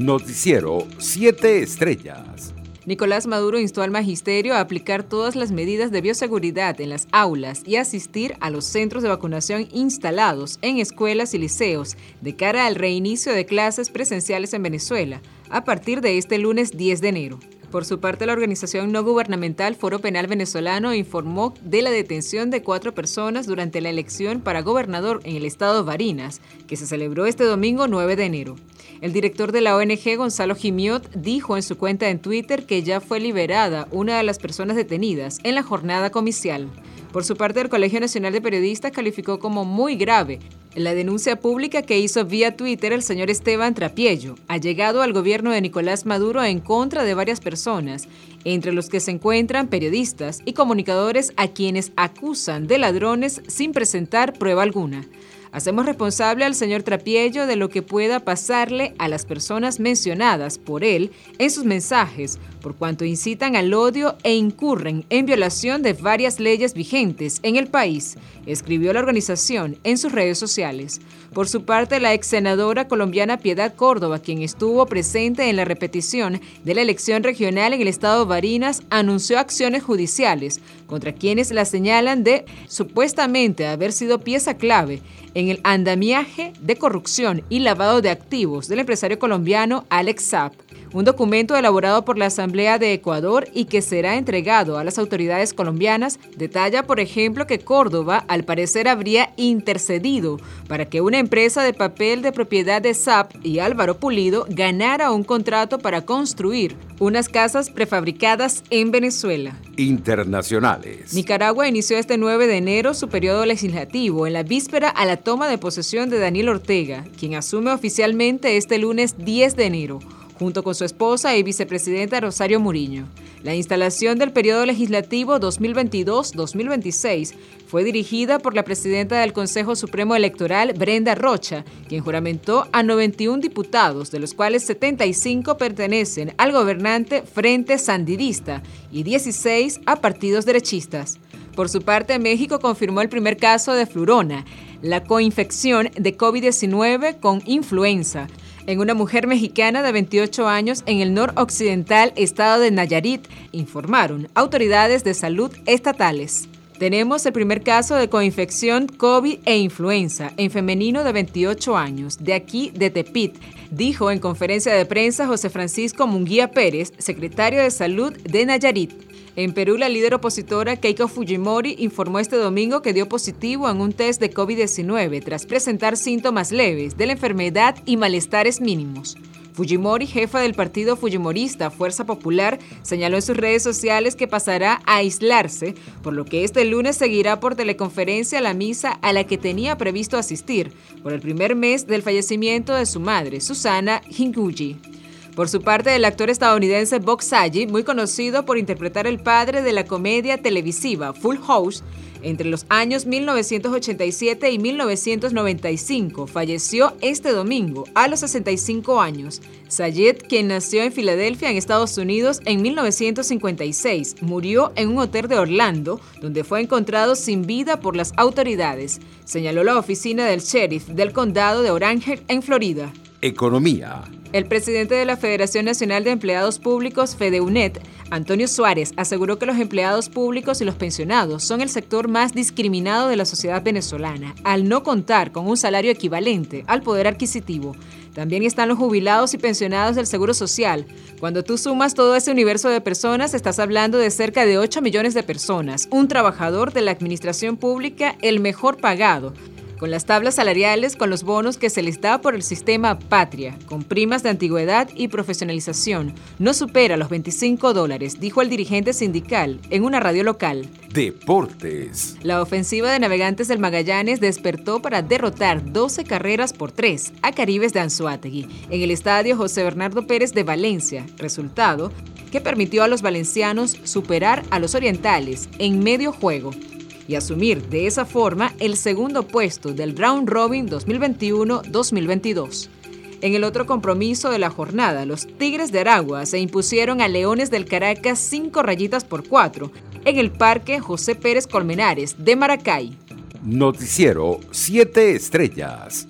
Noticiero 7 Estrellas. Nicolás Maduro instó al magisterio a aplicar todas las medidas de bioseguridad en las aulas y asistir a los centros de vacunación instalados en escuelas y liceos de cara al reinicio de clases presenciales en Venezuela a partir de este lunes 10 de enero. Por su parte, la organización no gubernamental Foro Penal Venezolano informó de la detención de cuatro personas durante la elección para gobernador en el estado Barinas, que se celebró este domingo 9 de enero. El director de la ONG, Gonzalo Gimiot, dijo en su cuenta en Twitter que ya fue liberada una de las personas detenidas en la jornada comicial. Por su parte, el Colegio Nacional de Periodistas calificó como muy grave la denuncia pública que hizo vía Twitter el señor Esteban Trapiello ha llegado al gobierno de Nicolás Maduro en contra de varias personas, entre los que se encuentran periodistas y comunicadores a quienes acusan de ladrones sin presentar prueba alguna. Hacemos responsable al señor Trapiello de lo que pueda pasarle a las personas mencionadas por él en sus mensajes, por cuanto incitan al odio e incurren en violación de varias leyes vigentes en el país, escribió la organización en sus redes sociales. Por su parte, la ex senadora colombiana Piedad Córdoba, quien estuvo presente en la repetición de la elección regional en el estado de Barinas, anunció acciones judiciales contra quienes la señalan de supuestamente haber sido pieza clave en el andamiaje de corrupción y lavado de activos del empresario colombiano Alex Zapp un documento elaborado por la Asamblea de Ecuador y que será entregado a las autoridades colombianas, detalla, por ejemplo, que Córdoba al parecer habría intercedido para que una empresa de papel de propiedad de SAP y Álvaro Pulido ganara un contrato para construir unas casas prefabricadas en Venezuela. Internacionales. Nicaragua inició este 9 de enero su periodo legislativo en la víspera a la toma de posesión de Daniel Ortega, quien asume oficialmente este lunes 10 de enero junto con su esposa y vicepresidenta Rosario Muriño. La instalación del periodo legislativo 2022-2026 fue dirigida por la presidenta del Consejo Supremo Electoral, Brenda Rocha, quien juramentó a 91 diputados, de los cuales 75 pertenecen al gobernante Frente Sandidista y 16 a partidos derechistas. Por su parte, México confirmó el primer caso de flurona, la coinfección de COVID-19 con influenza en una mujer mexicana de 28 años en el noroccidental estado de Nayarit, informaron autoridades de salud estatales. Tenemos el primer caso de coinfección COVID e influenza en femenino de 28 años, de aquí de Tepit, dijo en conferencia de prensa José Francisco Munguía Pérez, secretario de Salud de Nayarit. En Perú, la líder opositora Keiko Fujimori informó este domingo que dio positivo en un test de COVID-19 tras presentar síntomas leves de la enfermedad y malestares mínimos. Fujimori, jefa del partido Fujimorista Fuerza Popular, señaló en sus redes sociales que pasará a aislarse, por lo que este lunes seguirá por teleconferencia la misa a la que tenía previsto asistir por el primer mes del fallecimiento de su madre, Susana Hinguji. Por su parte, el actor estadounidense Bob Saget, muy conocido por interpretar el padre de la comedia televisiva Full House, entre los años 1987 y 1995, falleció este domingo a los 65 años. Sayed, quien nació en Filadelfia, en Estados Unidos, en 1956, murió en un hotel de Orlando, donde fue encontrado sin vida por las autoridades, señaló la oficina del sheriff del condado de Orange, en Florida. Economía. El presidente de la Federación Nacional de Empleados Públicos, FEDEUNET, Antonio Suárez, aseguró que los empleados públicos y los pensionados son el sector más discriminado de la sociedad venezolana, al no contar con un salario equivalente al poder adquisitivo. También están los jubilados y pensionados del Seguro Social. Cuando tú sumas todo ese universo de personas, estás hablando de cerca de 8 millones de personas, un trabajador de la administración pública el mejor pagado, con las tablas salariales, con los bonos que se les da por el sistema Patria, con primas de antigüedad y profesionalización. No supera los 25 dólares, dijo el dirigente sindical en una radio local. Deportes. La ofensiva de navegantes del Magallanes despertó para derrotar 12 carreras por 3 a Caribes de Anzuategui en el estadio José Bernardo Pérez de Valencia, resultado que permitió a los valencianos superar a los orientales en medio juego y asumir de esa forma el segundo puesto del Round Robin 2021-2022. En el otro compromiso de la jornada, los Tigres de Aragua se impusieron a Leones del Caracas cinco rayitas por cuatro en el Parque José Pérez Colmenares de Maracay. Noticiero 7 Estrellas.